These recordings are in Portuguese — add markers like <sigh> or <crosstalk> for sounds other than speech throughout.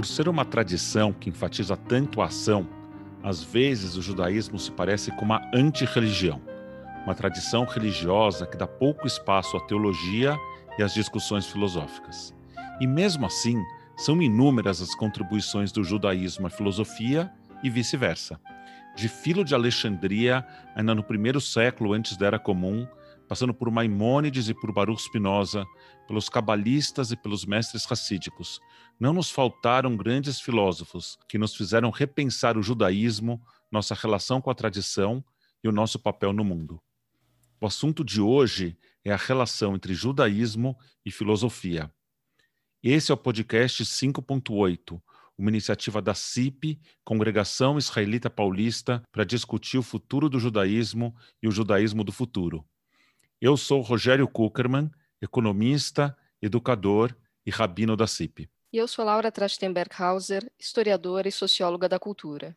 Por ser uma tradição que enfatiza tanto a ação, às vezes o judaísmo se parece com uma antirreligião, uma tradição religiosa que dá pouco espaço à teologia e às discussões filosóficas. E mesmo assim, são inúmeras as contribuições do judaísmo à filosofia e vice-versa. De Filo de Alexandria, ainda no primeiro século antes da Era Comum, passando por Maimônides e por Baruch Spinoza, pelos cabalistas e pelos mestres racídicos, não nos faltaram grandes filósofos que nos fizeram repensar o judaísmo, nossa relação com a tradição e o nosso papel no mundo. O assunto de hoje é a relação entre judaísmo e filosofia. Esse é o podcast 5.8, uma iniciativa da CIP, Congregação Israelita Paulista, para discutir o futuro do judaísmo e o judaísmo do futuro. Eu sou Rogério Kuckerman, economista, educador e rabino da CIP. E eu sou Laura Trachtenberg-Hauser, historiadora e socióloga da cultura.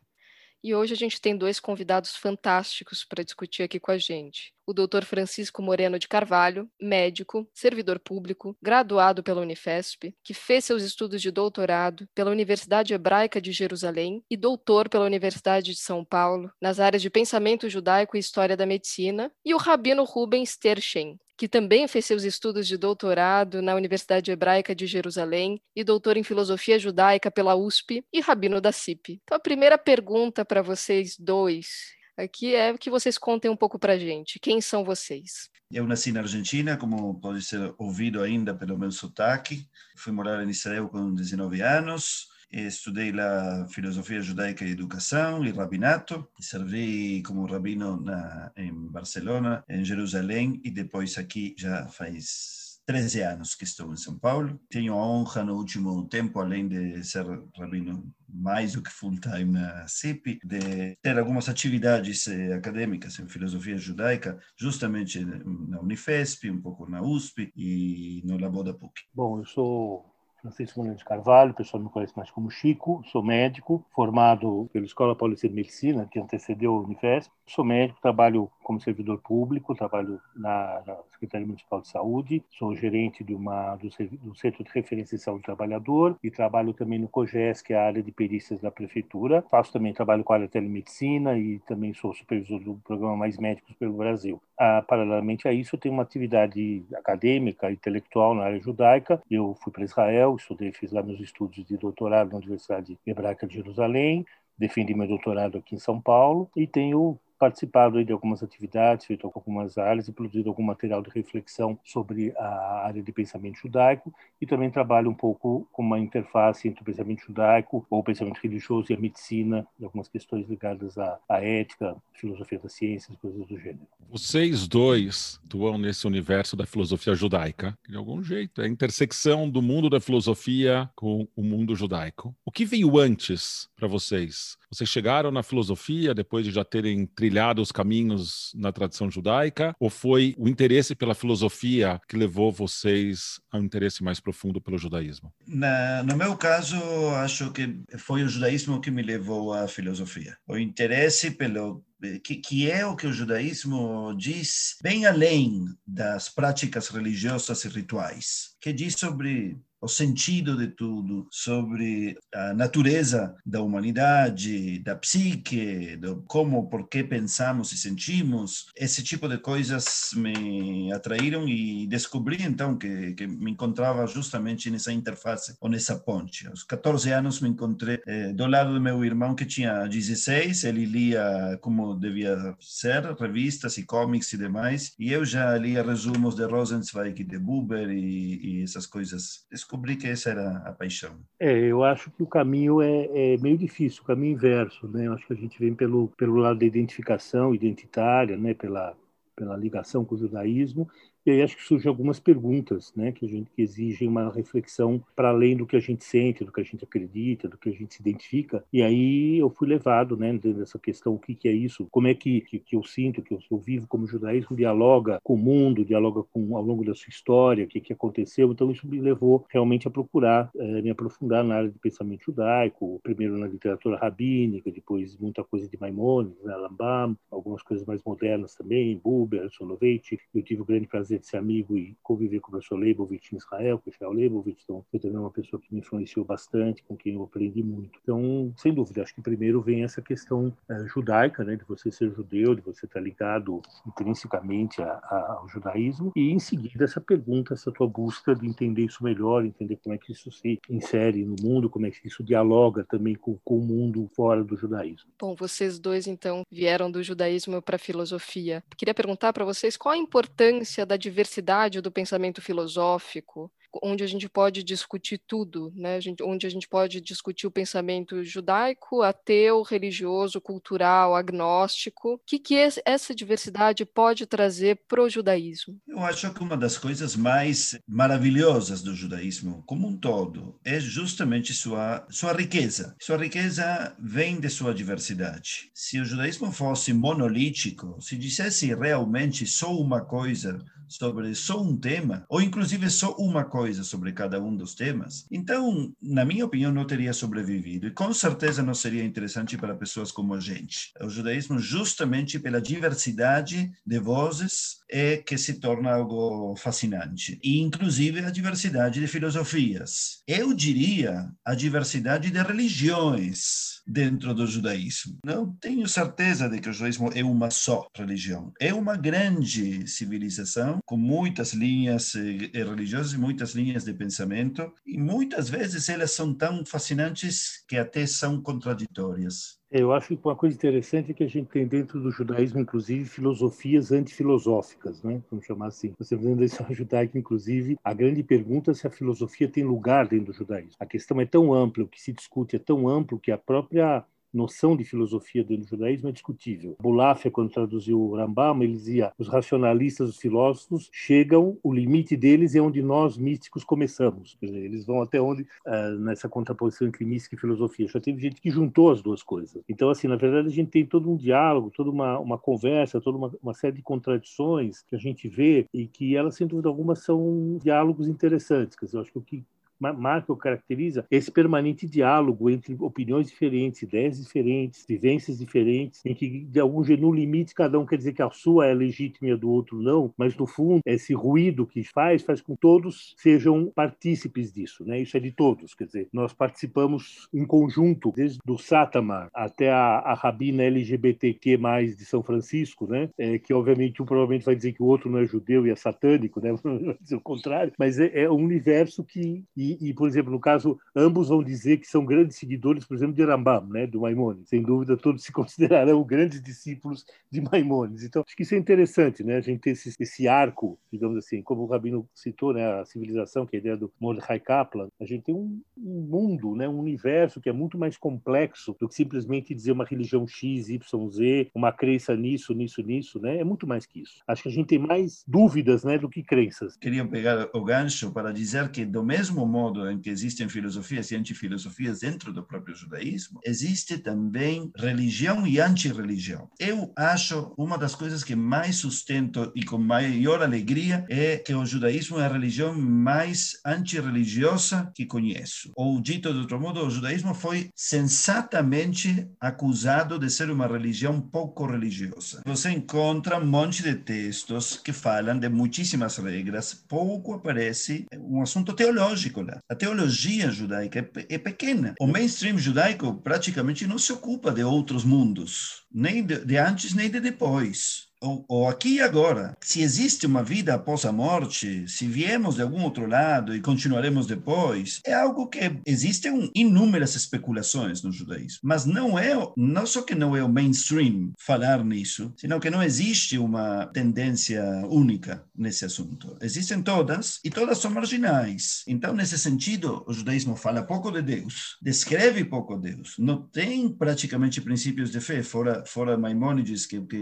E hoje a gente tem dois convidados fantásticos para discutir aqui com a gente o Dr. Francisco Moreno de Carvalho, médico, servidor público, graduado pela Unifesp, que fez seus estudos de doutorado pela Universidade Hebraica de Jerusalém e doutor pela Universidade de São Paulo nas áreas de pensamento judaico e história da medicina, e o rabino Rubens Terchen, que também fez seus estudos de doutorado na Universidade Hebraica de Jerusalém e doutor em filosofia judaica pela USP e rabino da CIP. Então, a primeira pergunta para vocês dois aqui é que vocês contem um pouco para gente. Quem são vocês? Eu nasci na Argentina, como pode ser ouvido ainda pelo meu sotaque. Fui morar em Israel com 19 anos. Estudei lá filosofia judaica e educação e rabinato. Servi como rabino na, em Barcelona, em Jerusalém e depois aqui já faz 13 anos que estou em São Paulo. Tenho a honra no último tempo, além de ser rabino mais do que full-time na CIP, de ter algumas atividades eh, acadêmicas em filosofia judaica, justamente na Unifesp, um pouco na USP e no Labo da PUC. Bom, eu sou Francisco Moreira de Carvalho, o pessoal me conhece mais como Chico, sou médico, formado pela Escola Paulista de Medicina, que antecedeu a Unifesp. Sou médico, trabalho como servidor público, trabalho na, na Secretaria Municipal de Saúde, sou gerente de uma, do, do, Centro de Referência de Saúde do Trabalhador e trabalho também no COGES, que é a área de perícias da Prefeitura. Faço também trabalho com a área de telemedicina e também sou supervisor do programa Mais Médicos pelo Brasil. Ah, paralelamente a isso, eu tenho uma atividade acadêmica, intelectual na área judaica. Eu fui para Israel, estudei, fiz lá meus estudos de doutorado na Universidade Hebraica de Jerusalém, defendi meu doutorado aqui em São Paulo e tenho participado de algumas atividades, feito algumas e produzido algum material de reflexão sobre a área de pensamento judaico e também trabalho um pouco com uma interface entre o pensamento judaico ou o pensamento religioso e a medicina, e algumas questões ligadas à, à ética, filosofia das ciências, coisas do gênero. Vocês dois atuam nesse universo da filosofia judaica, de algum jeito, é a intersecção do mundo da filosofia com o mundo judaico. O que veio antes para vocês? Vocês chegaram na filosofia depois de já terem trilhado os caminhos na tradição judaica? Ou foi o interesse pela filosofia que levou vocês a um interesse mais profundo pelo judaísmo? Na, no meu caso, acho que foi o judaísmo que me levou à filosofia. O interesse pelo que, que, é o que o judaísmo diz bem além das práticas religiosas e rituais, que diz sobre o sentido de tudo, sobre a natureza da humanidade, da psique, do como, por que pensamos e sentimos. Esse tipo de coisas me atraíram e descobri então que, que me encontrava justamente nessa interface ou nessa ponte. Aos 14 anos me encontrei eh, do lado do meu irmão que tinha 16, ele lia como devia ser, revistas e cómics e demais, e eu já lia resumos de Rosenzweig e de Buber e, e essas coisas. Descobri descobri que essa era a paixão. É, eu acho que o caminho é, é meio difícil, o caminho inverso, né? Eu acho que a gente vem pelo, pelo lado da identificação identitária, né? Pela, pela ligação com o judaísmo, e aí acho que surgem algumas perguntas, né, que a gente que exigem uma reflexão para além do que a gente sente, do que a gente acredita, do que a gente se identifica. E aí eu fui levado, né, dessa questão, o que, que é isso? Como é que, que, que eu sinto, que eu, eu, vivo como judaísmo dialoga com o mundo, dialoga com ao longo da sua história, o que, que aconteceu? Então isso me levou realmente a procurar é, me aprofundar na área de pensamento judaico, primeiro na literatura rabínica, depois muita coisa de Maimonides, né, Rambam, algumas coisas mais modernas também, Buber, Soloveitch. Eu tive o grande prazer prazer de ser amigo e conviver com o professor Leibovitch em Israel, com o Israel Leibovitch, então foi também uma pessoa que me influenciou bastante, com quem eu aprendi muito. Então, sem dúvida, acho que primeiro vem essa questão uh, judaica, né, de você ser judeu, de você estar ligado intrinsecamente a, a, ao judaísmo, e em seguida essa pergunta, essa tua busca de entender isso melhor, entender como é que isso se insere no mundo, como é que isso dialoga também com, com o mundo fora do judaísmo. Bom, vocês dois então vieram do judaísmo para a filosofia. Queria perguntar para vocês qual a importância da diversidade do pensamento filosófico onde a gente pode discutir tudo, né? onde a gente pode discutir o pensamento judaico, ateu, religioso, cultural, agnóstico. O que, que essa diversidade pode trazer para o judaísmo? Eu acho que uma das coisas mais maravilhosas do judaísmo, como um todo, é justamente sua, sua riqueza. Sua riqueza vem de sua diversidade. Se o judaísmo fosse monolítico, se dissesse realmente só uma coisa, sobre só um tema, ou inclusive só uma coisa sobre cada um dos temas, então, na minha opinião, não teria sobrevivido. E com certeza não seria interessante para pessoas como a gente. O judaísmo, justamente pela diversidade de vozes, é que se torna algo fascinante. E, inclusive, a diversidade de filosofias. Eu diria a diversidade de religiões dentro do judaísmo. Não tenho certeza de que o judaísmo é uma só religião. É uma grande civilização com muitas linhas eh, religiosas e muitas linhas de pensamento, e muitas vezes elas são tão fascinantes que até são contraditórias. Eu acho que uma coisa interessante é que a gente tem dentro do judaísmo, inclusive, filosofias antifilosóficas, né? Vamos chamar assim. Você vendo a história judaica, inclusive, a grande pergunta é se a filosofia tem lugar dentro do judaísmo. A questão é tão ampla, o que se discute é tão amplo que a própria noção de filosofia do judaísmo é discutível. Bulafia, quando traduziu o Rambam, ele dizia: os racionalistas, os filósofos, chegam, o limite deles é onde nós místicos começamos. Eles vão até onde, uh, nessa contraposição entre mística e filosofia. Já teve gente que juntou as duas coisas. Então, assim, na verdade, a gente tem todo um diálogo, toda uma, uma conversa, toda uma, uma série de contradições que a gente vê e que elas, sem dúvida alguma, são diálogos interessantes. Quer dizer, eu acho que o que marca ou caracteriza esse permanente diálogo entre opiniões diferentes, ideias diferentes, vivências diferentes, em que, de algum jeito, no limite, cada um quer dizer que a sua é legítima e a do outro não, mas, no fundo, esse ruído que faz, faz com que todos sejam partícipes disso, né? Isso é de todos, quer dizer, nós participamos em conjunto, desde o Sátamar até a, a rabina LGBTQ+, de São Francisco, né? É, que, obviamente, um provavelmente vai dizer que o outro não é judeu e é satânico, né? <laughs> Vai dizer o contrário, mas é, é um universo que e, e, por exemplo, no caso, ambos vão dizer que são grandes seguidores, por exemplo, de Rambam, né, do Maimonides. Sem dúvida, todos se <laughs> considerarão grandes discípulos de Maimonides. Então, acho que isso é interessante, né, a gente ter esse, esse arco, digamos assim, como o Rabino citou, né, a civilização, que é a ideia do Mordecai Kaplan, a gente tem um, um mundo, né, um universo que é muito mais complexo do que simplesmente dizer uma religião X, Y, Z, uma crença nisso, nisso, nisso, né, é muito mais que isso. Acho que a gente tem mais dúvidas, né, do que crenças. Queria pegar o gancho para dizer que, do mesmo modo em que existem filosofias e antifilosofias dentro do próprio judaísmo, existe também religião e antirreligião. Eu acho uma das coisas que mais sustento e com maior alegria é que o judaísmo é a religião mais antirreligiosa que conheço. Ou dito de outro modo, o judaísmo foi sensatamente acusado de ser uma religião pouco religiosa. Você encontra um monte de textos que falam de muitíssimas regras, pouco aparece um assunto teológico a teologia judaica é, é pequena. O mainstream judaico praticamente não se ocupa de outros mundos, nem de antes nem de depois ou, ou aqui e agora. Se existe uma vida após a morte, se viemos de algum outro lado e continuaremos depois, é algo que existem inúmeras especulações no judaísmo. Mas não é, não só que não é o mainstream falar nisso, senão que não existe uma tendência única nesse assunto. Existem todas e todas são marginais. Então, nesse sentido, o judaísmo fala pouco de Deus, descreve pouco Deus, não tem praticamente princípios de fé, fora, fora Maimônides, que, que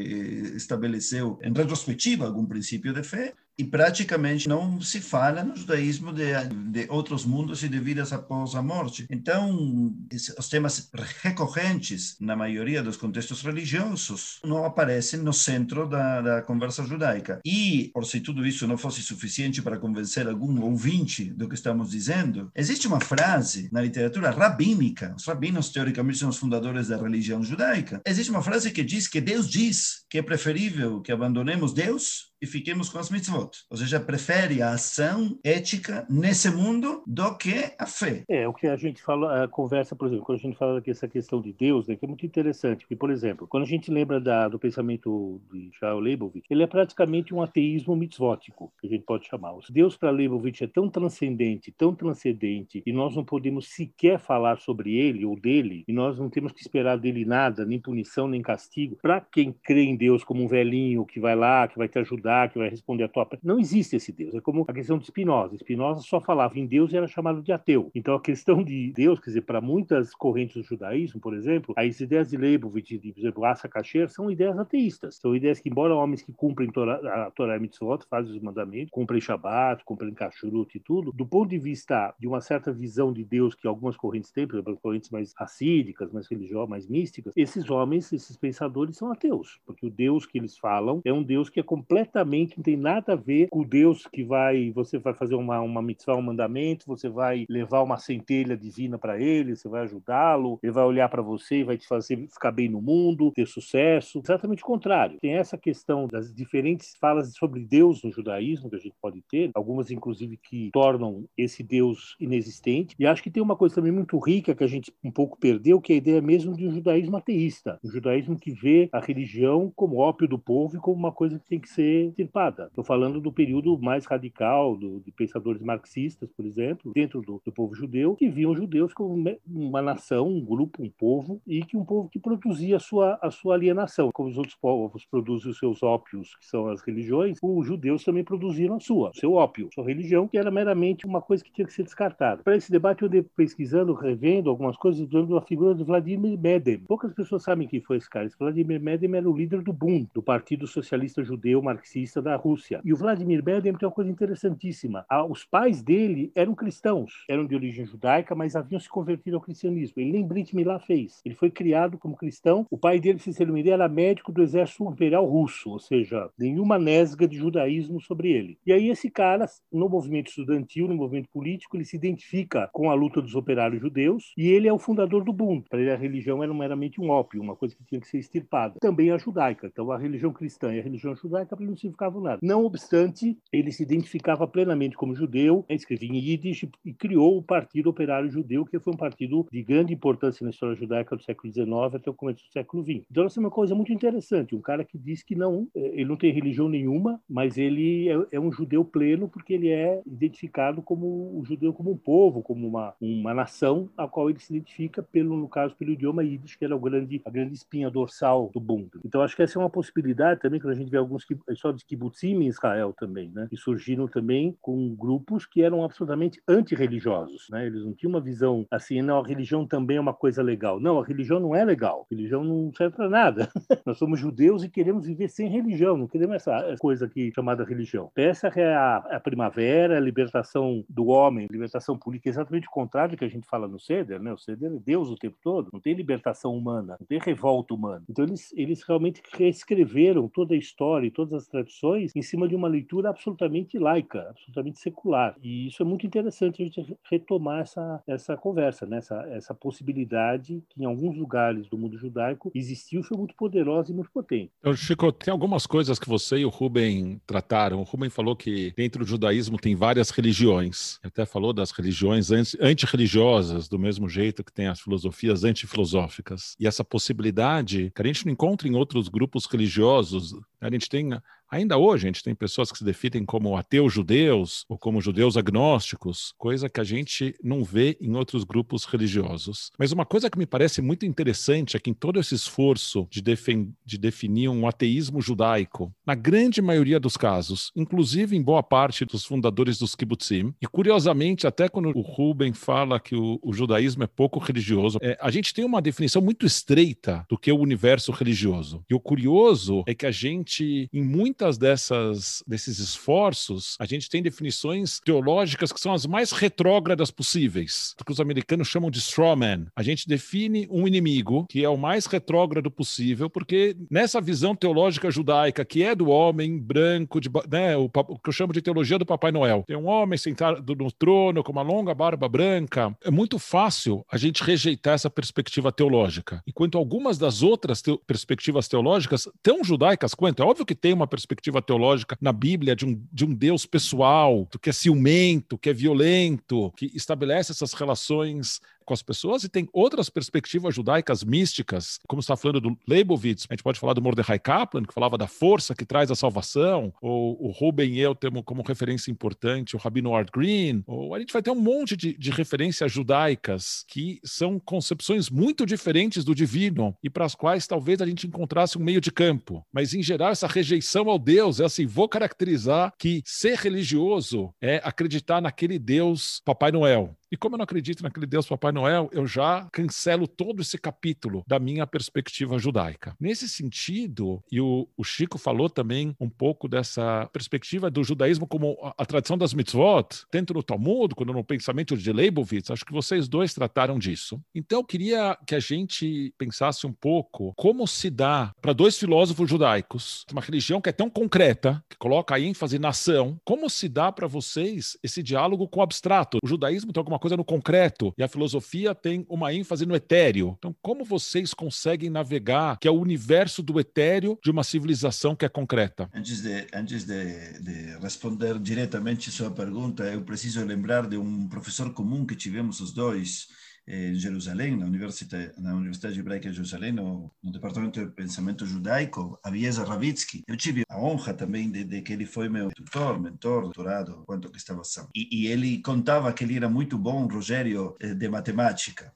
estabelece estabeleceu, em retrospectiva, algum princípio de fé, e praticamente não se fala no judaísmo de, de outros mundos e de vidas após a morte. Então, os temas recorrentes na maioria dos contextos religiosos não aparecem no centro da, da conversa judaica. E, por se tudo isso não fosse suficiente para convencer algum ouvinte do que estamos dizendo, existe uma frase na literatura rabínica, os rabinos teoricamente são os fundadores da religião judaica, existe uma frase que diz que Deus diz que é preferível que abandonemos Deus e fiquemos com as mitzvot mitzvot, ou seja, prefere a ação ética nesse mundo do que a fé. É, o que a gente fala, a conversa, por exemplo, quando a gente fala dessa questão de Deus, né, que é muito interessante, porque, por exemplo, quando a gente lembra da, do pensamento de Charles Leibovitz, ele é praticamente um ateísmo mitzvótico, que a gente pode chamar. Deus para Leibovitz é tão transcendente, tão transcendente, e nós não podemos sequer falar sobre ele ou dele, e nós não temos que esperar dele nada, nem punição, nem castigo. Para quem crê em Deus como um velhinho que vai lá, que vai te ajudar, que vai responder a tua. Não existe esse Deus. É como a questão de Spinoza. Spinoza só falava em Deus e era chamado de ateu. Então a questão de Deus, quer dizer, para muitas correntes do judaísmo, por exemplo, as ideias de Leibovitz, de, por exemplo, Asa Kasher, são ideias ateístas. São ideias que, embora homens que cumprem a Torá e Mitzvot, fazem os mandamentos, cumprem Shabbat, cumprem Kashrut e tudo, do ponto de vista de uma certa visão de Deus que algumas correntes têm, por exemplo, correntes mais racídicas, mais religiosas, mais místicas, esses homens, esses pensadores são ateus, porque o Deus que eles falam é um Deus que é completamente, não tem nada a ver com Deus que vai, você vai fazer uma, uma mitzvah, um mandamento, você vai levar uma centelha divina para ele, você vai ajudá-lo, ele vai olhar para você e vai te fazer ficar bem no mundo, ter sucesso. Exatamente o contrário. Tem essa questão das diferentes falas sobre Deus no judaísmo que a gente pode ter, algumas inclusive que tornam esse Deus inexistente. E acho que tem uma coisa também muito rica que a gente um pouco perdeu, que é a ideia mesmo de um judaísmo ateísta, um judaísmo que vê a religião como ópio do povo e como uma coisa que tem que ser extirpada. Estou falando do período mais radical do, de pensadores marxistas, por exemplo, dentro do, do povo judeu, que viam os judeus como uma nação, um grupo, um povo, e que um povo que produzia a sua, a sua alienação. Como os outros povos produzem os seus ópios, que são as religiões, os judeus também produziram a sua, o seu ópio, sua religião, que era meramente uma coisa que tinha que ser descartada. Para esse debate, eu andei pesquisando, revendo algumas coisas, dando a figura de Vladimir Medem. Poucas pessoas sabem quem foi esse cara. Esse Vladimir Medem era o líder do BUN, do Partido Socialista Judeu Marxista da Rússia. E o Vladimir Medem tem uma coisa interessantíssima. Os pais dele eram cristãos, eram de origem judaica, mas haviam se convertido ao cristianismo. Ele nem Brit Milá fez. Ele foi criado como cristão. O pai dele, se ele me era médico do exército imperial russo, ou seja, nenhuma nesga de judaísmo sobre ele. E aí esse cara, no movimento estudantil, no movimento político, ele se identifica com a luta dos operários judeus e ele é o fundador do Bund. Para ele a religião era meramente um ópio, uma coisa que tinha que ser extirpada. Também a judaica. Então a religião cristã e a religião judaica para ele não significavam nada. Não obstante, ele se identificava plenamente como judeu, escrevia em Yiddish e criou o Partido Operário Judeu, que foi um partido de grande importância na história judaica do século XIX até o começo do século XX. Então, essa é uma coisa muito interessante. Um cara que diz que não, é, ele não tem religião nenhuma, mas ele é, é um judeu pleno porque ele é identificado como o judeu como um povo, como uma, uma nação a qual ele se identifica pelo, no caso, pelo idioma Yiddish, que era o grande, a grande espinha dorsal do Bund. Então, acho que essa é uma possibilidade também, quando a gente vê alguns só de kibbutzim em Israel também, né? Que surgiram também com grupos que eram absolutamente antirreligiosos, né? Eles não tinham uma visão assim, não, a religião também é uma coisa legal. Não, a religião não é legal. A religião não serve para nada. <laughs> Nós somos judeus e queremos viver sem religião, não queremos essa coisa aqui chamada religião. Essa é a, a primavera, a libertação do homem, libertação política, exatamente o contrário do que a gente fala no Seder, né? O Seder é Deus o tempo todo, não tem libertação humana, não tem revolta humana. Então eles, eles realmente reescreveram toda a história e todas as tradições em cima de uma leitura absolutamente laica, absolutamente secular. E isso é muito interessante a gente retomar essa, essa conversa, né? essa, essa possibilidade que em alguns lugares do mundo judaico existiu foi muito poderosa e muito potente. Então, Chico, tem algumas coisas que você e o Rubem trataram. O Rubem falou que dentro do judaísmo tem várias religiões. Até falou das religiões antirreligiosas, do mesmo jeito que tem as filosofias antifilosóficas. E essa possibilidade que a gente não encontra em outros grupos religiosos, a gente tem Ainda hoje, a gente tem pessoas que se definem como ateus judeus ou como judeus agnósticos, coisa que a gente não vê em outros grupos religiosos. Mas uma coisa que me parece muito interessante é que em todo esse esforço de, de definir um ateísmo judaico, na grande maioria dos casos, inclusive em boa parte dos fundadores dos kibbutzim, e curiosamente, até quando o Ruben fala que o, o judaísmo é pouco religioso, é, a gente tem uma definição muito estreita do que é o universo religioso. E o curioso é que a gente, em muitas muitas dessas desses esforços, a gente tem definições teológicas que são as mais retrógradas possíveis, que os americanos chamam de strawman. A gente define um inimigo que é o mais retrógrado possível, porque nessa visão teológica judaica, que é do homem branco, de, né, o, o que eu chamo de teologia do Papai Noel, tem um homem sentado no trono com uma longa barba branca, é muito fácil a gente rejeitar essa perspectiva teológica. Enquanto algumas das outras te perspectivas teológicas, tão judaicas quanto, É óbvio que tem uma perspectiva teológica na Bíblia de um, de um Deus pessoal, que é ciumento, que é violento, que estabelece essas relações com as pessoas e tem outras perspectivas judaicas místicas, como está falando do Leibovitz, a gente pode falar do Mordecai Kaplan, que falava da força que traz a salvação, ou o Ruben eu temos como referência importante o Rabino Art Green, ou a gente vai ter um monte de, de referências judaicas que são concepções muito diferentes do divino e para as quais talvez a gente encontrasse um meio de campo. Mas, em geral, essa rejeição ao Deus é assim: vou caracterizar que ser religioso é acreditar naquele Deus Papai Noel. E como eu não acredito naquele Deus Papai Noel, eu já cancelo todo esse capítulo da minha perspectiva judaica. Nesse sentido, e o, o Chico falou também um pouco dessa perspectiva do judaísmo como a, a tradição das mitzvot, tanto no Talmud quanto no pensamento de Leibovitz, acho que vocês dois trataram disso. Então, eu queria que a gente pensasse um pouco como se dá para dois filósofos judaicos, uma religião que é tão concreta, que coloca a ênfase na ação, como se dá para vocês esse diálogo com o abstrato? O judaísmo tem alguma coisa no concreto e a filosofia tem uma ênfase no etéreo. Então, como vocês conseguem navegar que é o universo do etéreo de uma civilização que é concreta? Antes de, antes de, de responder diretamente sua pergunta, eu preciso lembrar de um professor comum que tivemos os dois, em Jerusalém, na Universidade, na Universidade Hebraica de Jerusalém, no, no Departamento de Pensamento Judaico, Aviesa Ravitsky. Eu tive a honra também de, de, que ele foi meu tutor, mentor, doutorado, quanto que estava são. E, e ele contava que ele era muito bom, Rogério, eh, de matemática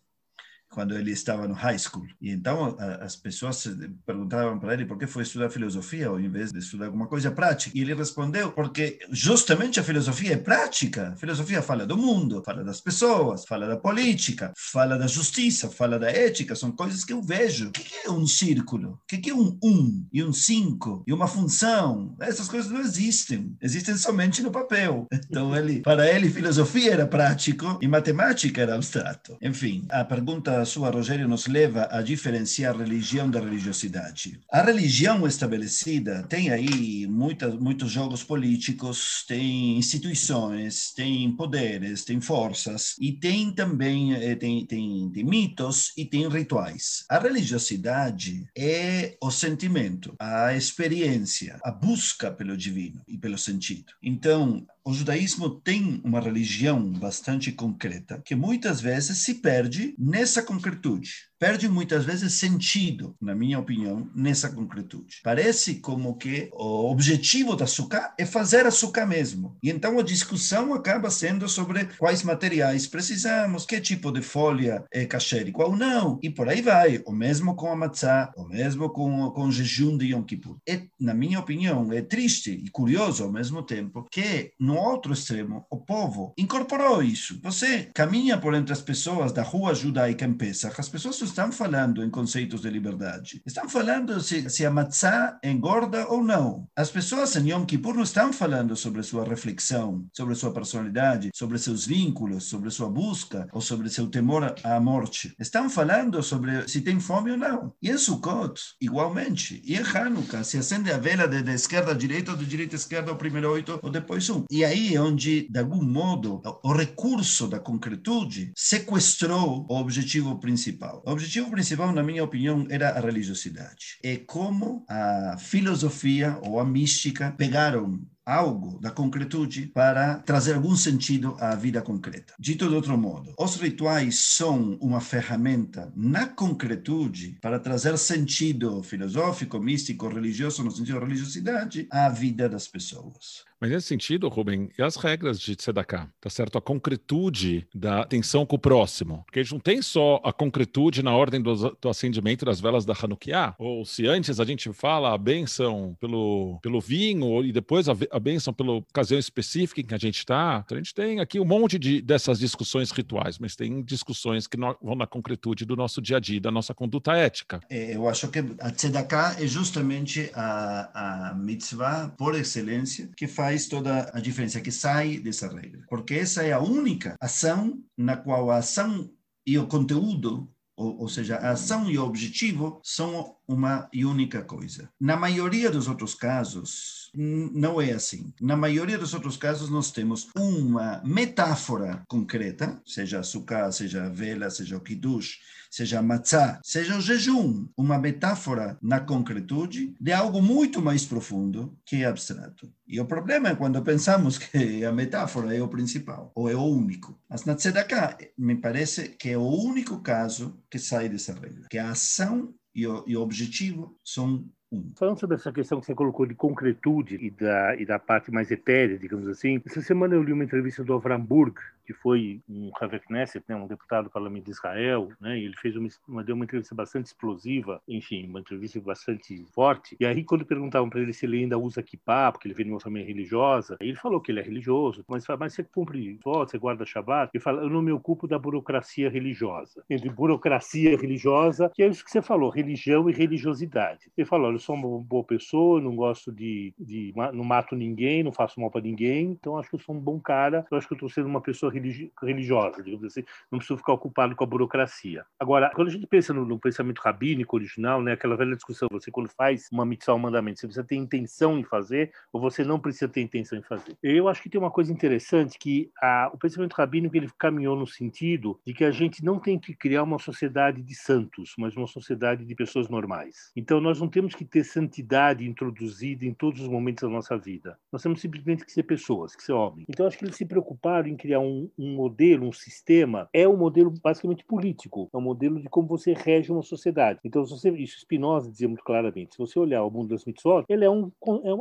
quando ele estava no high school. E então as pessoas perguntavam para ele por que foi estudar filosofia ao invés de estudar alguma coisa prática. E ele respondeu porque justamente a filosofia é prática. A filosofia fala do mundo, fala das pessoas, fala da política, fala da justiça, fala da ética. São coisas que eu vejo. O que é um círculo? O que é um um e um cinco e uma função? Essas coisas não existem. Existem somente no papel. <laughs> Então ele, para ele, filosofia era prático e matemática era abstrato. Enfim, a pergunta sua, Rogério, nos leva a diferenciar religião da religiosidade. A religião estabelecida tem aí muita, muitos jogos políticos, tem instituições, tem poderes, tem forças e tem também eh, tem, tem, tem mitos e tem rituais. A religiosidade é o sentimento, a experiência, a busca pelo divino e pelo sentido. Então, o judaísmo tem uma religião bastante concreta que muitas vezes se perde nessa concretude perde muitas vezes sentido, na minha opinião, nessa concretude. Parece como que o objetivo da sucá é fazer a sucá mesmo. E então a discussão acaba sendo sobre quais materiais precisamos, que tipo de folha é kasher e qual não, e por aí vai. O mesmo com a matzá, o mesmo com, com o jejum de Yom Kippur. É, na minha opinião, é triste e curioso ao mesmo tempo que, no outro extremo, o povo incorporou isso. Você caminha por entre as pessoas da rua judaica em Pesach, as pessoas estão falando em conceitos de liberdade. Estão falando se, se a matzá engorda ou não. As pessoas em Yom Kippur não estão falando sobre sua reflexão, sobre sua personalidade, sobre seus vínculos, sobre sua busca ou sobre seu temor à morte. Estão falando sobre se tem fome ou não. E em Sukkot, igualmente. E em Hanukkah, se acende a vela de, esquerda a direita ou de direita a esquerda, o primeiro oito ou depois um. E aí é onde, de algum modo, o recurso da concretude sequestrou o objetivo principal. O objetivo principal, na minha opinião, era a religiosidade. É como a filosofia ou a mística pegaram algo da concretude para trazer algum sentido à vida concreta. Dito de outro modo, os rituais são uma ferramenta na concretude para trazer sentido filosófico, místico, religioso, no sentido da religiosidade, à vida das pessoas. Mas nesse sentido, Rubem, e as regras de Tzedakah? Tá certo? A concretude da atenção com o próximo. Porque a gente não tem só a concretude na ordem do, do acendimento das velas da Hanukkah, ou se antes a gente fala a benção pelo, pelo vinho, e depois a, a benção pela ocasião específica em que a gente está. Então a gente tem aqui um monte de, dessas discussões rituais, mas tem discussões que no, vão na concretude do nosso dia a dia, da nossa conduta ética. É, eu acho que a Tzedakah é justamente a, a mitzvah por excelência que faz faz toda a diferença, que sai dessa regra. Porque essa é a única ação na qual a ação e o conteúdo ou, ou, seja, a ação e o objetivo são uma e única coisa. Na maioria dos outros casos, não é assim. Na maioria dos outros casos, nós temos uma metáfora concreta, seja a sukkah, seja a vela, seja o kiddush, seja a matzah, seja o jejum, uma metáfora na concretude de algo muito mais profundo que é abstrato. E o problema é quando pensamos que a metáfora é o principal, ou é o único. Mas na tzedakah, me parece que é o único caso que sai dessa regra, que a ação e o, e o objetivo são Falando sobre essa questão que você colocou de concretude e da, e da parte mais etérea, digamos assim, essa semana eu li uma entrevista do Avram Burg, que foi um Haver Knesset, né, um deputado do parlamento de Israel, né, e ele fez uma, uma, deu uma entrevista bastante explosiva, enfim, uma entrevista bastante forte. E aí, quando perguntavam para ele se ele ainda usa kippah, porque ele vem de uma família religiosa, ele falou que ele é religioso, mas, mas você cumpre voto, você guarda Shabbat? Ele fala, eu não me ocupo da burocracia religiosa. Entre burocracia religiosa, que é isso que você falou, religião e religiosidade. Ele falou, eu sou uma boa pessoa, não gosto de, de não mato ninguém, não faço mal para ninguém, então acho que eu sou um bom cara, eu acho que eu estou sendo uma pessoa religiosa, digamos assim, não preciso ficar ocupado com a burocracia. Agora, quando a gente pensa no, no pensamento rabínico original, né, aquela velha discussão, você quando faz uma mitzvah, um mandamento, você precisa ter intenção em fazer ou você não precisa ter intenção em fazer. Eu acho que tem uma coisa interessante que a, o pensamento rabínico ele caminhou no sentido de que a gente não tem que criar uma sociedade de santos, mas uma sociedade de pessoas normais. Então nós não temos que ter santidade introduzida em todos os momentos da nossa vida. Nós temos simplesmente que ser pessoas, que ser homens. Então acho que eles se preocuparam em criar um, um modelo, um sistema, é um modelo basicamente político, é um modelo de como você rege uma sociedade. Então, você, isso Spinoza dizia muito claramente, se você olhar o mundo das mitzvot, ele é, um,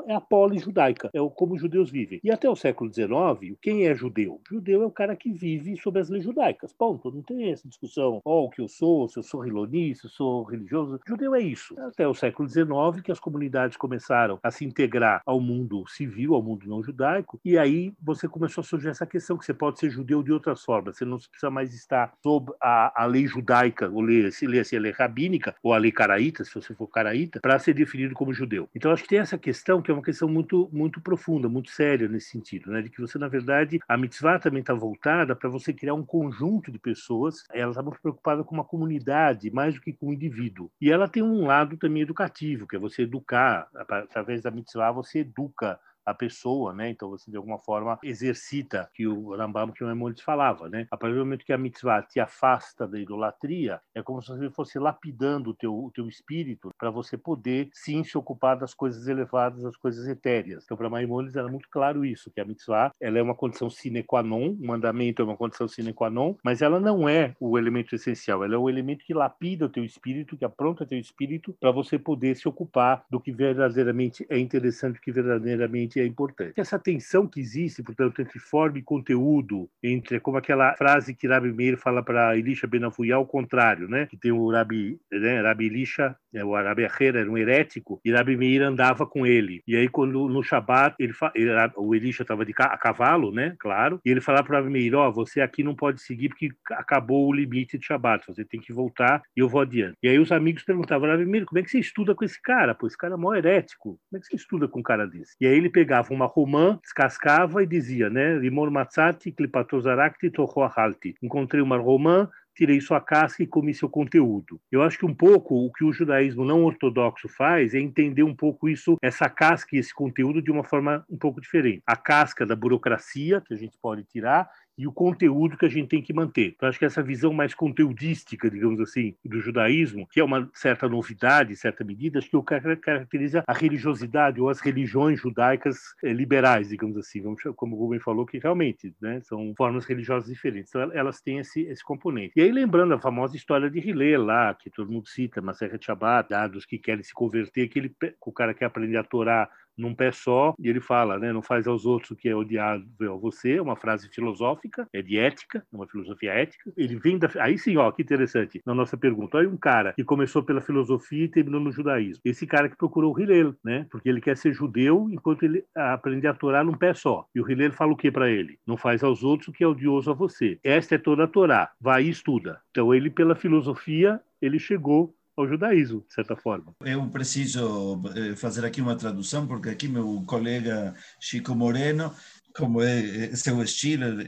é, é a poli judaica, é o, como os judeus vivem. E até o século XIX, quem é judeu? Judeu é o cara que vive sob as leis judaicas. Ponto. Não tem essa discussão, oh, o que eu sou, se eu sou riloni, se eu sou religioso. Judeu é isso. Até o século XIX, que as comunidades começaram a se integrar ao mundo civil, ao mundo não judaico, e aí você começou a surgir essa questão que você pode ser judeu de outras formas. Você não precisa mais estar sob a, a lei judaica, ou lei, se lê assim, a lei rabínica, ou a lei caraíta, se você for caraíta, para ser definido como judeu. Então, acho que tem essa questão, que é uma questão muito, muito profunda, muito séria nesse sentido, né? de que você, na verdade, a mitzvah também está voltada para você criar um conjunto de pessoas, ela está muito preocupada com uma comunidade, mais do que com o indivíduo. E ela tem um lado também educativo, que é você educar, através da mitzvah, você educa a pessoa, né? Então você de alguma forma exercita que o Rambam que o Maimonides falava, né? A partir do momento que a mitzvah te afasta da idolatria, é como se você fosse lapidando o teu, o teu espírito para você poder sim se ocupar das coisas elevadas, das coisas etéreas. Então para Maimonides era muito claro isso, que a mitzvah ela é uma condição sine qua non, o mandamento é uma condição sine qua non, mas ela não é o elemento essencial, ela é o elemento que lapida o teu espírito, que apronta teu espírito para você poder se ocupar do que verdadeiramente é interessante, do que verdadeiramente é importante. Essa tensão que existe, portanto, entre forma e conteúdo, entre como aquela frase que Rabi Meir fala para Elisha Benafuyá, ao contrário, né? Que tem o Rabi, né? Rabi Elisha, é, o Rabi Acher era um herético, e Rabi Meir andava com ele. E aí, quando no Shabat, ele, ele o Elisha estava de a cavalo, né? Claro, e ele falava para Rabi Meir, ó, oh, você aqui não pode seguir porque acabou o limite de Shabat, você tem que voltar e eu vou adiante. E aí os amigos perguntavam, Rabi Meir, como é que você estuda com esse cara? Pô, esse cara é mó herético. Como é que você estuda com um cara desse? E aí ele pegava pegava uma romã, descascava e dizia, né? Limor matzati klipatozarakti tohoahalti. Encontrei uma romã, tirei sua casca e comi seu conteúdo. Eu acho que um pouco o que o judaísmo não ortodoxo faz é entender um pouco isso, essa casca e esse conteúdo de uma forma um pouco diferente. A casca da burocracia, que a gente pode tirar, e o conteúdo que a gente tem que manter. Então, acho que essa visão mais conteudística, digamos assim, do judaísmo, que é uma certa novidade, certa medida, acho que o caracteriza a religiosidade ou as religiões judaicas eh, liberais, digamos assim, como o Rubem falou, que realmente né, são formas religiosas diferentes. Então, elas têm esse, esse componente. E aí, lembrando a famosa história de Hillel lá, que todo mundo cita, Maserhet Shabbat, dados que querem se converter, que, ele, que o cara quer aprender a Torá num pé só, e ele fala, né, não faz aos outros o que é odiável a você, é uma frase filosófica, é de ética, é uma filosofia ética. Ele vem da aí sim, ó, que interessante. Na nossa pergunta, olha um cara que começou pela filosofia e terminou no judaísmo. Esse cara que procurou o Hillel, né? Porque ele quer ser judeu enquanto ele aprende a Torá num pé só. E o Hillel fala o que para ele? Não faz aos outros o que é odioso a você. Esta é toda a Torá. Vai e estuda. Então ele pela filosofia ele chegou ao judaísmo, de certa forma. Eu preciso eh, fazer aqui uma tradução, porque aqui meu colega Chico Moreno como é, é seu estilo,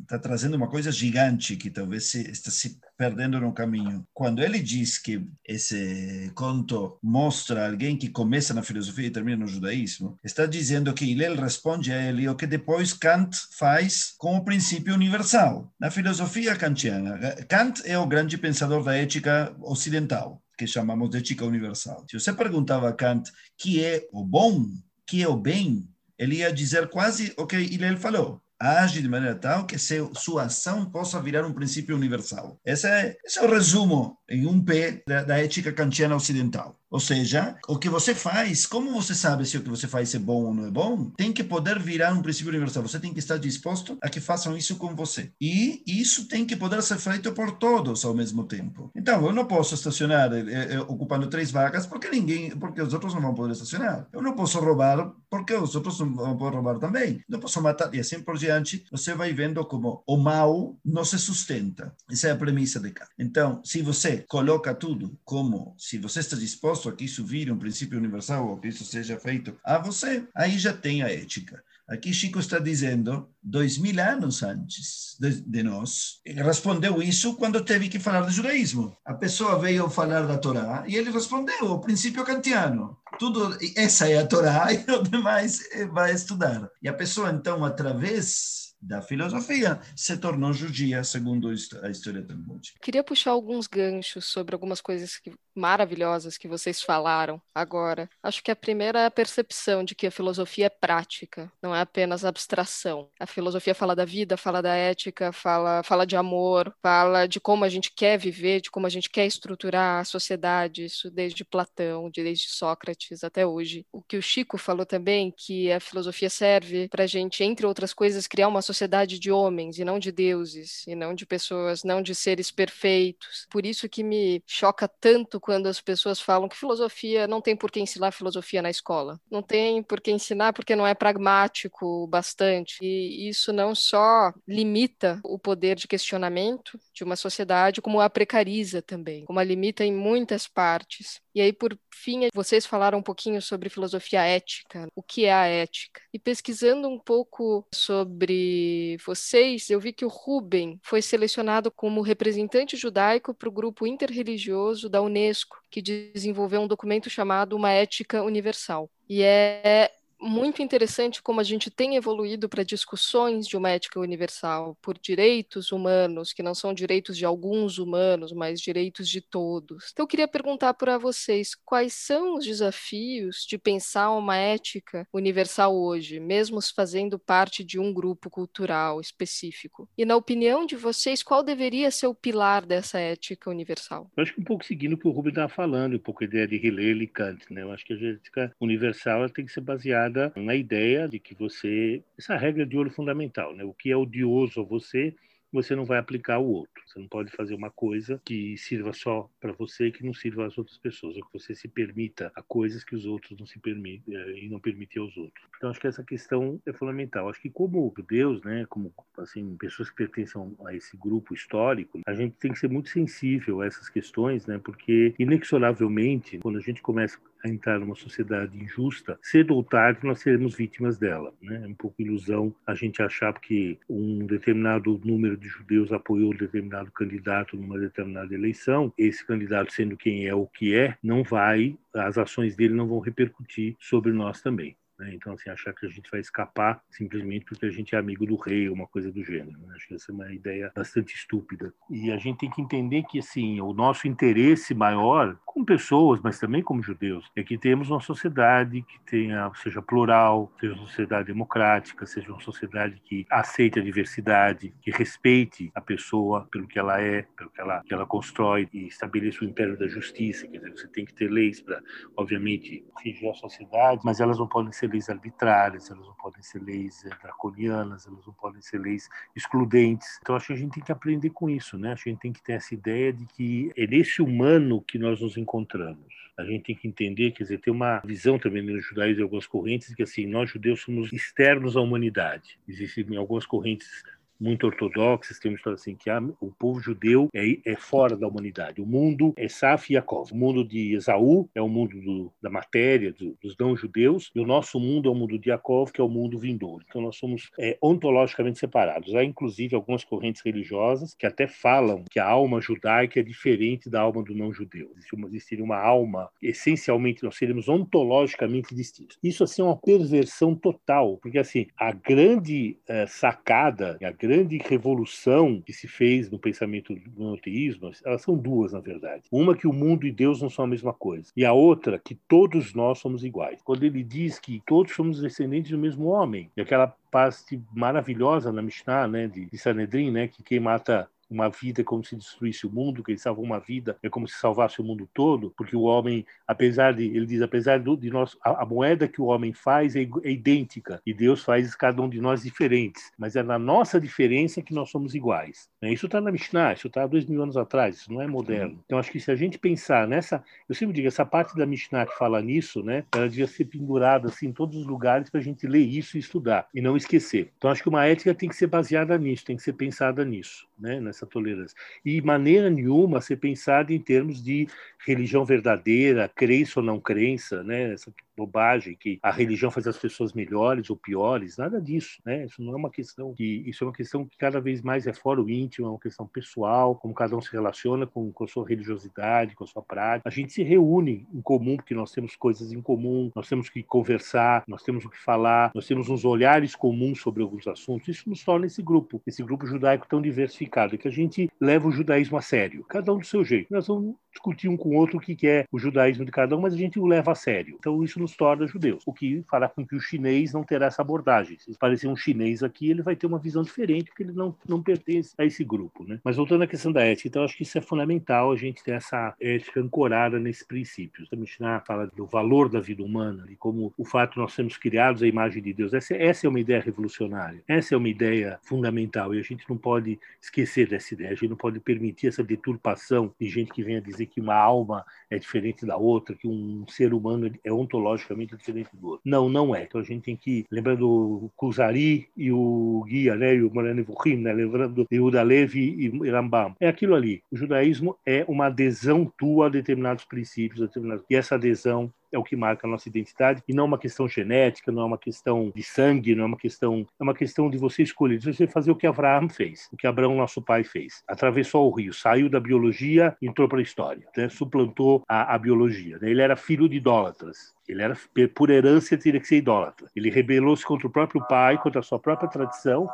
está trazendo uma coisa gigante que talvez se, está se perdendo no caminho. Quando ele diz que esse conto mostra alguém que começa na filosofia e termina no judaísmo, está dizendo que Hillel responde a ele o que depois Kant faz com o princípio universal. Na filosofia kantiana, Kant é o grande pensador da ética ocidental que chamamos de ética universal. Se você perguntava a Kant que é o bom, que é o bem, ele ia dizer quase o que ele falou. Age de maneira tal que seu, sua ação possa virar um princípio universal. Esse é, esse é o resumo em um pé da, da ética kantiana ocidental. Ou seja, o que você faz, como você sabe se o que você faz é bom ou não é bom, tem que poder virar um princípio universal. Você tem que estar disposto a que façam isso com você. E isso tem que poder ser feito por todos ao mesmo tempo. Então, eu não posso estacionar eh, eh, ocupando três vagas porque ninguém, porque os outros não vão poder estacionar. Eu não posso roubar porque os outros não vão poder roubar também. Não posso matar e assim por diante. Você vai vendo como o mal não se sustenta. Essa é a premissa de cá. Então, se você coloca tudo como se você está disposto a que isso vire um princípio universal ou que isso seja feito a você, aí já tem a ética. Aqui Chico está dizendo, dois mil anos antes de, de, nós, ele respondeu isso quando teve que falar de judaísmo. A pessoa veio falar da Torá e ele respondeu o princípio kantiano. Tudo, essa é a Torá <laughs> e o demais vai estudar. E a pessoa, então, através da filosofia, se tornou judia, segundo a história talmúdica. Queria puxar alguns ganchos sobre algumas coisas que, maravilhosas que vocês falaram agora. Acho que a primeira é a percepção de que a filosofia é prática, não é apenas abstração. A filosofia fala da vida, fala da ética, fala, fala de amor, fala de como a gente quer viver, de como a gente quer estruturar a sociedade, isso desde Platão, desde Sócrates até hoje. O que o Chico falou também, que a filosofia serve para a gente, entre outras coisas, criar uma sociedade sociedade de homens e não de deuses, e não de pessoas, não de seres perfeitos. Por isso que me choca tanto quando as pessoas falam que filosofia não tem por que ensinar filosofia na escola. Não tem por que ensinar porque não é pragmático bastante. E isso não só limita o poder de questionamento de uma sociedade, como a precariza também, como a limita em muitas partes. E aí, por fim, vocês falaram um pouquinho sobre filosofia ética, o que é a ética. E pesquisando um pouco sobre vocês, eu vi que o Ruben foi selecionado como representante judaico para o grupo interreligioso da Unesco, que desenvolveu um documento chamado Uma Ética Universal. E é muito interessante como a gente tem evoluído para discussões de uma ética universal por direitos humanos, que não são direitos de alguns humanos, mas direitos de todos. Então, eu queria perguntar para vocês quais são os desafios de pensar uma ética universal hoje, mesmo fazendo parte de um grupo cultural específico. E, na opinião de vocês, qual deveria ser o pilar dessa ética universal? Eu acho que um pouco seguindo o que o Rubens estava falando, um pouco a ideia de Hillel e Kant. Né? Eu acho que a ética universal tem que ser baseada baseada na ideia de que você. Essa regra de ouro fundamental, né? O que é odioso a você você não vai aplicar ao outro. Você não pode fazer uma coisa que sirva só para você e que não sirva às outras pessoas, ou que você se permita a coisas que os outros não se permitem eh, e não permitem aos outros. Então acho que essa questão é fundamental. Acho que como judeus, né, como assim pessoas que pertencem a esse grupo histórico, a gente tem que ser muito sensível a essas questões, né, porque inexoravelmente quando a gente começa a entrar numa sociedade injusta, cedo ou tarde nós seremos vítimas dela. Né? É um pouco ilusão a gente achar que um determinado número de judeus apoiou um determinado candidato numa determinada eleição, esse candidato sendo quem é o que é, não vai, as ações dele não vão repercutir sobre nós também. Né? Então, assim, achar que a gente vai escapar simplesmente porque a gente é amigo do rei uma coisa do gênero. Né? Acho que essa é uma ideia bastante estúpida. E a gente tem que entender que, assim, o nosso interesse maior, como pessoas, mas também como judeus, é que temos uma sociedade que tenha, seja plural, seja uma sociedade democrática, seja uma sociedade que aceite a diversidade, que respeite a pessoa pelo que ela é, pelo que ela, que ela constrói e estabeleça o império da justiça. Quer dizer, você tem que ter leis para, obviamente, fingir a sociedade, mas elas não podem ser leis arbitrárias, elas não podem ser leis eh, draconianas, elas não podem ser leis excludentes. Então acho que a gente tem que aprender com isso, né? Acho que a gente tem que ter essa ideia de que é nesse humano que nós nos encontramos. A gente tem que entender, quer dizer, tem uma visão também no judaísmo de algumas correntes que assim, nós judeus somos externos à humanidade. Existem algumas correntes muito ortodoxas, uma história assim que ah, o povo judeu é, é fora da humanidade. O mundo é Saf e Yaakov. O mundo de Esaú é o mundo do, da matéria, do, dos não-judeus, e o nosso mundo é o mundo de Yaakov, que é o mundo vindouro. Então nós somos é, ontologicamente separados. Há inclusive algumas correntes religiosas que até falam que a alma judaica é diferente da alma do não-judeu. Existiria uma alma, essencialmente, nós seríamos ontologicamente distintos. Isso assim é uma perversão total, porque assim, a grande uh, sacada, a grande revolução que se fez no pensamento do monoteísmo, elas são duas, na verdade. Uma que o mundo e Deus não são a mesma coisa, e a outra que todos nós somos iguais. Quando ele diz que todos somos descendentes do mesmo homem, e aquela parte maravilhosa na Mishnah, né, de, de Sanedrin, né, que quem mata uma vida como se destruísse o mundo, que ele salva uma vida é como se salvasse o mundo todo, porque o homem, apesar de, ele diz, apesar de nós, a, a moeda que o homem faz é, é, idêntica e Deus faz cada um de nós diferentes, mas é na nossa diferença que nós somos iguais. Né? Isso está na Mishnah, isso está há dois mil anos atrás, isso não é moderno. Então acho que se a gente pensar nessa, eu sempre digo, essa parte da Mishnah que fala nisso, né, ela devia ser pendurada assim em todos os lugares para a gente ler isso e estudar e não esquecer. Então acho que uma ética tem que ser baseada nisso, tem que ser pensada nisso, né, nessa essa tolerância. E maneira nenhuma ser pensada em termos de religião verdadeira, crença ou não crença, né? Essa bobagem que a religião faz as pessoas melhores ou piores, nada disso, né? Isso não é uma questão que isso é uma questão que cada vez mais é fora o íntimo, é uma questão pessoal, como cada um se relaciona com, com a sua religiosidade, com a sua prática. A gente se reúne em comum porque nós temos coisas em comum, nós temos que conversar, nós temos o que falar, nós temos uns olhares comuns sobre alguns assuntos. Isso nos torna esse grupo, esse grupo judaico tão diversificado, que a gente leva o judaísmo a sério, cada um do seu jeito. Nós vamos discutir um com o outro o que é o judaísmo de cada um, mas a gente o leva a sério. Então isso nos torna judeus, o que fará com que o chinês não terá essa abordagem. Se aparecer um chinês aqui, ele vai ter uma visão diferente, porque ele não, não pertence a esse grupo. Né? Mas voltando à questão da ética, então acho que isso é fundamental, a gente ter essa ética ancorada nesses princípios. A Mishnah fala do valor da vida humana e como o fato de nós sermos criados à imagem de Deus. Essa, essa é uma ideia revolucionária, essa é uma ideia fundamental e a gente não pode esquecer dessa ideia, a gente não pode permitir essa deturpação de gente que venha dizer que uma alma é diferente da outra, que um ser humano é ontologicamente diferente do outro. Não, não é. Então a gente tem que, lembrando o Kuzari e o Guia, né, e o Morane Vuhim, né, lembrando Yehuda Levi e Rambam. É aquilo ali. O judaísmo é uma adesão tua a determinados princípios, a determinados... e essa adesão é o que marca a nossa identidade e não é uma questão genética, não é uma questão de sangue, não é uma questão, é uma questão de você escolher, de você fazer o que Abraão fez, o que Abraão, nosso pai, fez. Atravessou o rio, saiu da biologia, entrou para a história, né? suplantou a, a biologia. Né? Ele era filho de idólatras. Ele era, por herança, teria que ser idólatra. Ele rebelou-se contra o próprio pai, contra a sua própria tradição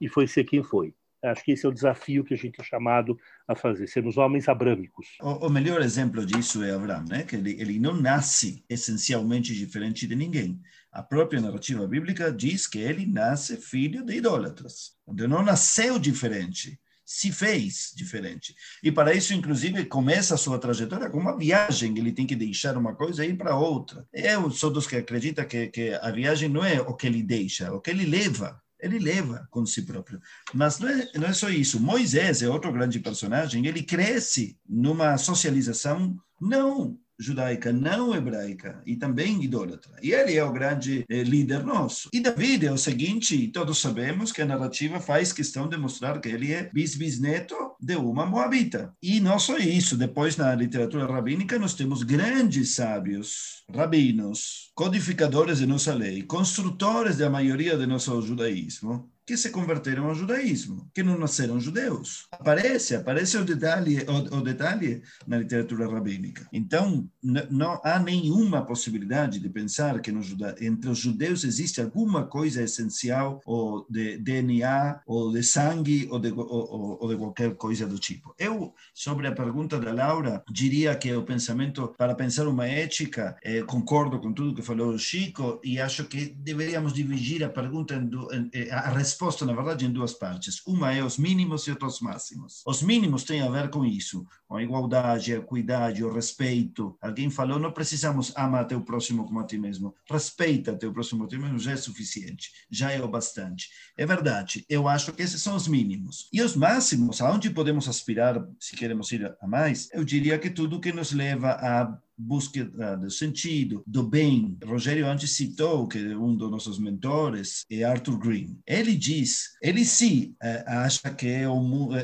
e foi ser quem foi. Acho que esse é o desafio que a gente é chamado a fazer, sermos homens abrâmicos. O, o melhor exemplo disso é Abraão, né? que ele, ele não nasce essencialmente diferente de ninguém. A própria narrativa bíblica diz que ele nasce filho de idólatras. Ele não nasceu diferente, se fez diferente. E para isso, inclusive, começa a sua trajetória com uma viagem. Ele tem que deixar uma coisa e ir para outra. Eu sou dos que acredita que, que a viagem não é o que ele deixa, é o que ele leva ele leva com si próprio. Mas não é, não é só isso. Moisés é outro grande personagem. Ele cresce numa socialização não judaica não hebraica e também idólatra. E ele é o grande eh, líder nosso. E David é o seguinte, todos sabemos que a narrativa faz questão de mostrar que ele é bisbisneto de uma moabita. E não só isso, depois na literatura rabínica nós temos grandes sábios, rabinos, codificadores de nossa lei, construtores da maioria do nosso judaísmo, que se converteram ao judaísmo, que não nasceram judeus. Aparece, aparece o detalhe, o, o detalhe na literatura rabínica. Então, não há nenhuma possibilidade de pensar que juda, entre os judeus existe alguma coisa essencial, ou de DNA, ou de sangue, ou de, ou, ou de qualquer coisa do tipo. Eu, sobre a pergunta da Laura, diria que o pensamento, para pensar uma ética, eh, concordo com tudo que falou o Chico, e acho que deveríamos dividir a pergunta, em, em, eh, a resposta exposto, na verdade, em duas partes. Uma é os mínimos e outros máximos. Os mínimos têm a ver com isso, a igualdade, a equidade, o respeito. Alguém falou, não precisamos amar teu próximo como a ti mesmo. Respeita teu próximo a ti mesmo, já é suficiente, já é o bastante. É verdade, eu acho que esses são os mínimos. E os máximos, aonde podemos aspirar, se queremos ir a mais, eu diria que tudo que nos leva a búsqueda do sentido, do bem. Rogério antes citou que um dos nossos mentores é Arthur Green. Ele diz, ele sim eh, acha que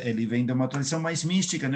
ele vem de uma tradição mais mística,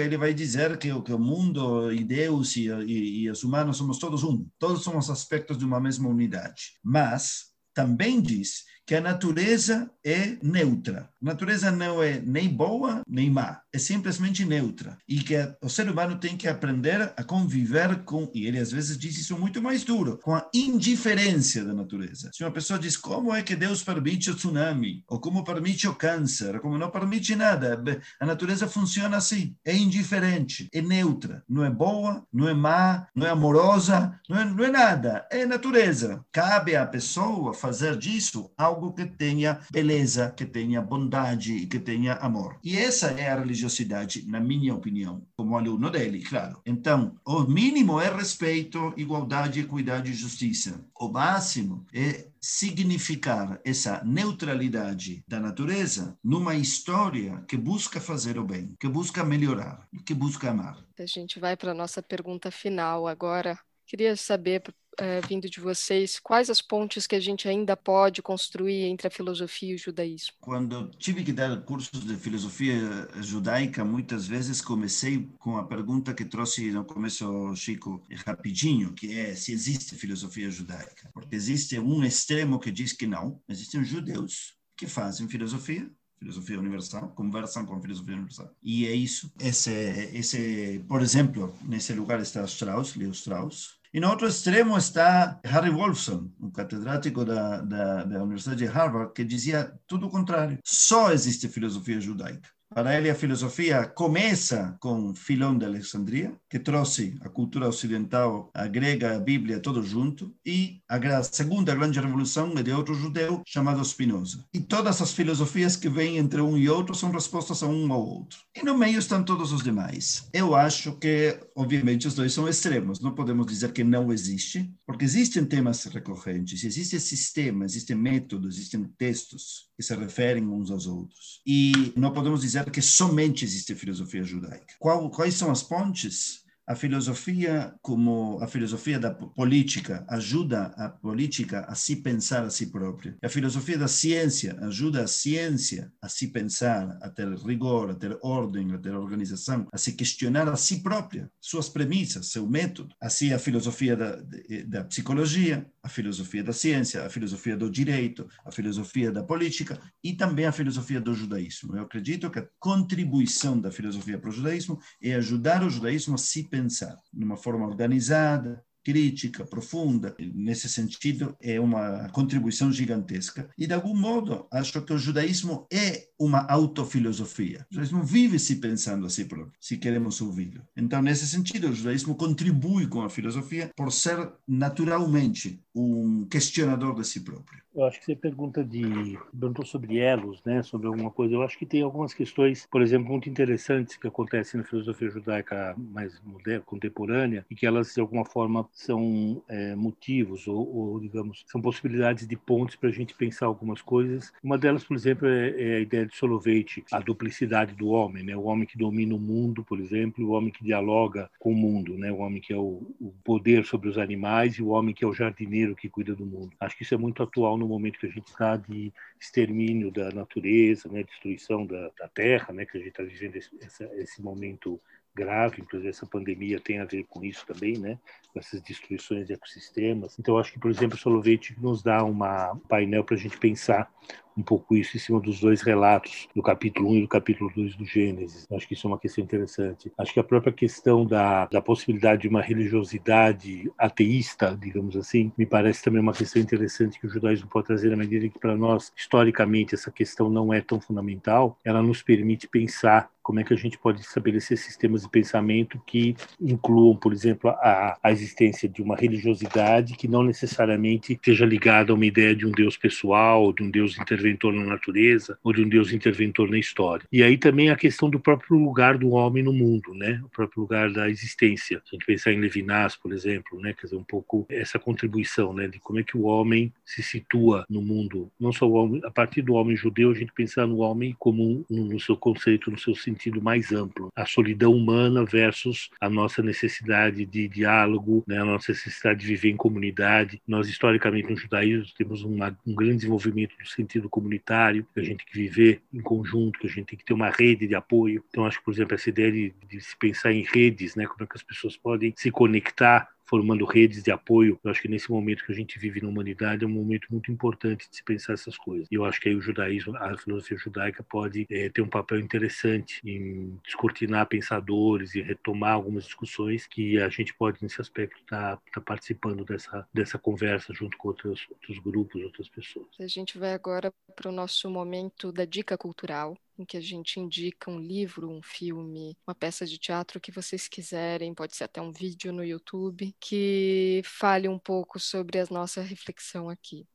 ele vai dizer que, que o mundo e Deus e, e, e os humanos somos todos um, todos somos aspectos de uma mesma unidade. Mas também diz que a natureza é neutra. A natureza não é nem boa nem má, é simplesmente neutra. E que o ser humano tem que aprender a conviver com, e ele às vezes diz isso muito mais duro, com a indiferença da natureza. Se uma pessoa diz como é que Deus permite o tsunami, ou como permite o câncer, ou como não permite nada, a natureza funciona assim, é indiferente, é neutra, não é boa, não é má, não é amorosa, não é, não é nada, é natureza. Cabe à pessoa fazer disso algo algo que tenha beleza, que tenha bondade e que tenha amor. E essa é a religiosidade, na minha opinião, como aluno dele, claro. Então, o mínimo é respeito, igualdade, equidade e justiça. O máximo é significar essa neutralidade da natureza numa história que busca fazer o bem, que busca melhorar, que busca amar. A gente vai para a nossa pergunta final agora. Queria saber é, vindo de vocês, quais as pontes que a gente ainda pode construir entre a filosofia e o judaísmo? Quando tive que dar cursos de filosofia judaica, muitas vezes comecei com a pergunta que trouxe no começo Chico rapidinho, que é se existe filosofia judaica. Porque existe um extremo que diz que não, existem judeus que fazem filosofia filosofia universal, conversam com filosofia universal. E é isso. Esse, esse, por exemplo, nesse lugar está Strauss, Leo Strauss, e no outro extremo está Harry Wolfson, um catedrático da, da, da Universidade de Harvard, que dizia tudo o contrário. Só existe filosofia judaica. Para ele, a filosofia começa com Filão de Alexandria, que trouxe a cultura ocidental, a grega, a Bíblia, tudo junto, e a segunda grande revolução é de outro judeu chamado Spinoza. E todas as filosofias que vêm entre um e outro são respostas a um ou outro. E no meio estão todos os demais. Eu acho que, obviamente, os dois são extremos. Não podemos dizer que não existe, porque existem temas recorrentes, existem sistemas, existem métodos, existem textos que se referem uns aos outros. E não podemos dizer que somente existe filosofia judaica. Qual, quais são as pontes? A filosofia como a filosofia da política ajuda a política a se pensar a si própria. A filosofia da ciência ajuda a ciência a se pensar, a ter rigor, a ter ordem, a ter organização, a se questionar a si própria, suas premissas, seu método. Assim a filosofia da, da psicologia, a filosofia da ciência, a filosofia do direito, a filosofia da política e também a filosofia do judaísmo. Eu acredito que a contribuição da filosofia para o judaísmo é ajudar o judaísmo a se pensar pensar numa forma organizada, crítica, profunda. Nesse sentido, é uma contribuição gigantesca. E, de algum modo, acho que o judaísmo é uma autofilosofia. O judaísmo vive se pensando a si próprio, se queremos ouvi-lo. Então, nesse sentido, o judaísmo contribui com a filosofia por ser naturalmente um questionador de si próprio. Eu acho que você pergunta de perguntou sobre elos, né, sobre alguma coisa. Eu acho que tem algumas questões, por exemplo, muito interessantes que acontecem na filosofia judaica mais moderna, contemporânea, e que elas de alguma forma são é, motivos ou, ou, digamos, são possibilidades de pontes para a gente pensar algumas coisas. Uma delas, por exemplo, é, é a ideia de Soloveitch, a duplicidade do homem, né, o homem que domina o mundo, por exemplo, o homem que dialoga com o mundo, né, o homem que é o, o poder sobre os animais e o homem que é o jardineiro que cuida do mundo. Acho que isso é muito atual no momento que a gente está de extermínio da natureza, né, destruição da, da terra, né, que a gente está vivendo esse, esse momento grave, inclusive essa pandemia tem a ver com isso também, né? Com essas destruições de ecossistemas. Então, acho que, por exemplo, o Solovete nos dá uma, um painel para a gente pensar um pouco isso em cima dos dois relatos, do capítulo 1 e do capítulo 2 do Gênesis. Acho que isso é uma questão interessante. Acho que a própria questão da, da possibilidade de uma religiosidade ateísta, digamos assim, me parece também uma questão interessante que o judaísmo pode trazer na medida que, para nós, historicamente, essa questão não é tão fundamental. Ela nos permite pensar como é que a gente pode estabelecer sistemas de pensamento que incluam, por exemplo, a, a existência de uma religiosidade que não necessariamente seja ligada a uma ideia de um Deus pessoal, de um Deus interventor na natureza ou de um Deus interventor na história. E aí também a questão do próprio lugar do homem no mundo, né? O próprio lugar da existência. Se a gente pensar em Levinas, por exemplo, né? Quer dizer, um pouco essa contribuição, né? De como é que o homem se situa no mundo, não só o homem, a partir do homem judeu, a gente pensar no homem como no seu conceito, no seu sentido mais amplo, a solidão humana versus a nossa necessidade de diálogo, né, a nossa necessidade de viver em comunidade. Nós historicamente no judaísmo temos uma, um grande desenvolvimento do sentido comunitário, que a gente tem que viver em conjunto, que a gente tem que ter uma rede de apoio. Então acho que por exemplo essa ideia de, de se pensar em redes, né, como é que as pessoas podem se conectar formando redes de apoio. Eu acho que nesse momento que a gente vive na humanidade é um momento muito importante de se pensar essas coisas. E eu acho que aí o judaísmo, a filosofia judaica pode é, ter um papel interessante em descortinar pensadores e retomar algumas discussões que a gente pode nesse aspecto estar tá, tá participando dessa dessa conversa junto com outros outros grupos, outras pessoas. A gente vai agora para o nosso momento da dica cultural em que a gente indica um livro, um filme, uma peça de teatro que vocês quiserem, pode ser até um vídeo no YouTube, que fale um pouco sobre a nossa reflexão aqui.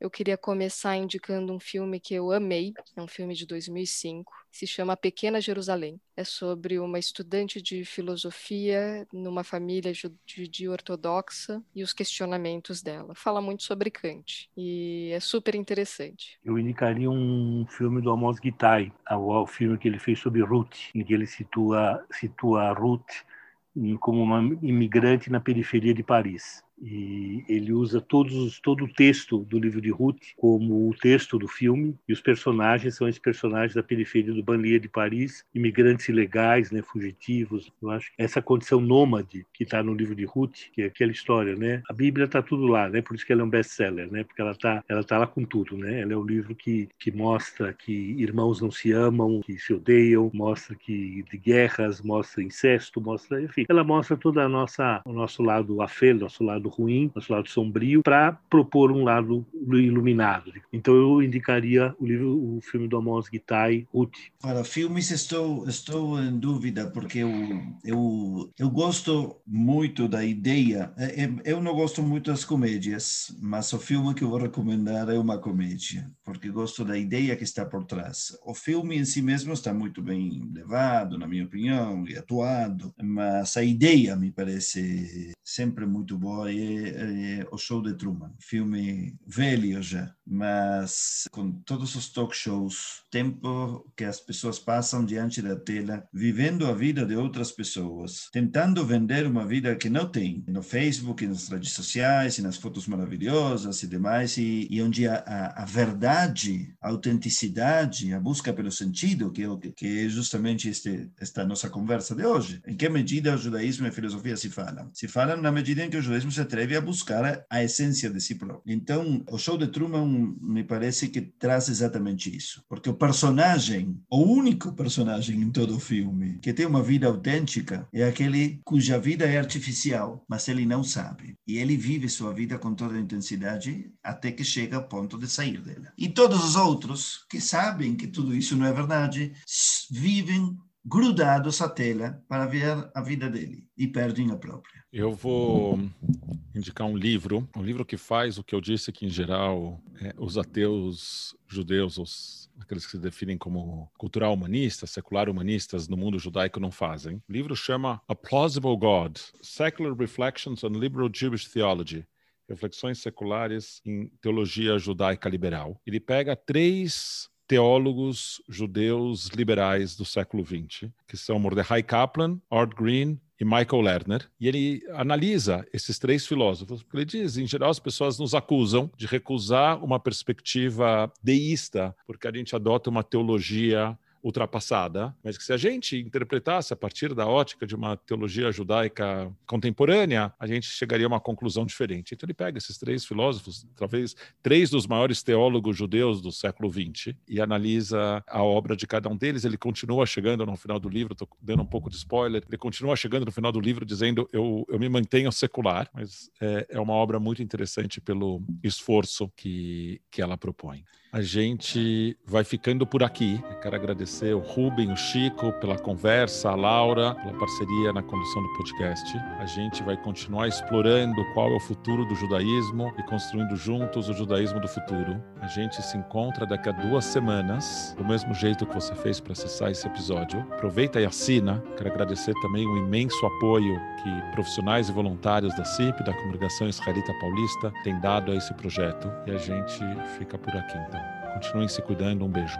Eu queria começar indicando um filme que eu amei, é um filme de 2005, se chama Pequena Jerusalém. É sobre uma estudante de filosofia numa família judia ortodoxa e os questionamentos dela. Fala muito sobre Kant e é super interessante. Eu indicaria um filme do Amos Gittai, o filme que ele fez sobre Ruth, em que ele situa, situa Ruth como uma imigrante na periferia de Paris e ele usa todos, todo o texto do livro de Ruth como o texto do filme e os personagens são esses personagens da periferia do banlieue de Paris, imigrantes ilegais, né, fugitivos. Eu acho que essa condição nômade que está no livro de Ruth, que é aquela história, né? A Bíblia está tudo lá, né? Por isso que ela é um best-seller, né? Porque ela está ela tá lá com tudo, né? Ela é o livro que que mostra que irmãos não se amam, que se odeiam, mostra que de guerras, mostra incesto, mostra, enfim, ela mostra toda a nossa o nosso lado afel, nosso lado lado ruim, nosso lado sombrio, para propor um lado iluminado. Então eu indicaria o livro, o filme do Amos Gittai, Ruth. Para filmes estou estou em dúvida porque eu eu eu gosto muito da ideia. É, é, eu não gosto muito das comédias, mas o filme que eu vou recomendar é uma comédia porque gosto da ideia que está por trás. O filme em si mesmo está muito bem levado, na minha opinião, e atuado, mas a ideia me parece sempre muito boa é, é, o show de Truman, filme velho já, mas com todos os talk shows, tempo que as pessoas passam diante da tela, vivendo a vida de outras pessoas, tentando vender uma vida que não tem, no Facebook, nas redes sociais, nas fotos maravilhosas e demais, e, e onde a, a, a, verdade, a autenticidade, a busca pelo sentido, que é, que é justamente este, esta nossa conversa de hoje. Em que medida o judaísmo e a filosofia se falam? Se falam na medida em que o judaísmo se atreve a buscar a essência de si próprio. Então, o show de Truman me parece que traz exatamente isso, porque o personagem, o único personagem em todo o filme que tem uma vida autêntica é aquele cuja vida é artificial, mas ele não sabe. E ele vive sua vida com toda a intensidade até que chega ao ponto de sair dela. E todos os outros que sabem que tudo isso não é verdade, vivem grudados à tela para ver a vida dele e perdem a própria. Eu vou indicar um livro, um livro que faz o que eu disse que, em geral, é, os ateus judeus, os, aqueles que se definem como cultural humanistas, secular humanistas no mundo judaico não fazem. O livro chama A Plausible God, Secular Reflections on Liberal Jewish Theology, Reflexões Seculares em Teologia Judaica Liberal. Ele pega três teólogos judeus liberais do século XX, que são Mordecai Kaplan, Art Green e Michael Lerner, e ele analisa esses três filósofos, porque ele diz, em geral, as pessoas nos acusam de recusar uma perspectiva deísta, porque a gente adota uma teologia ultrapassada, mas que se a gente interpretasse a partir da ótica de uma teologia judaica contemporânea, a gente chegaria a uma conclusão diferente. Então ele pega esses três filósofos, talvez três dos maiores teólogos judeus do século XX, e analisa a obra de cada um deles. Ele continua chegando no final do livro, estou dando um pouco de spoiler, ele continua chegando no final do livro dizendo eu, eu me mantenho secular, mas é, é uma obra muito interessante pelo esforço que, que ela propõe. A gente vai ficando por aqui. Eu quero agradecer o Rubem, o Chico pela conversa, a Laura pela parceria na condução do podcast. A gente vai continuar explorando qual é o futuro do judaísmo e construindo juntos o judaísmo do futuro. A gente se encontra daqui a duas semanas, do mesmo jeito que você fez para acessar esse episódio. Aproveita e assina. Quero agradecer também o imenso apoio que profissionais e voluntários da CIP, da Congregação Israelita Paulista, têm dado a esse projeto. E a gente fica por aqui então. Continuem se cuidando. Um beijo.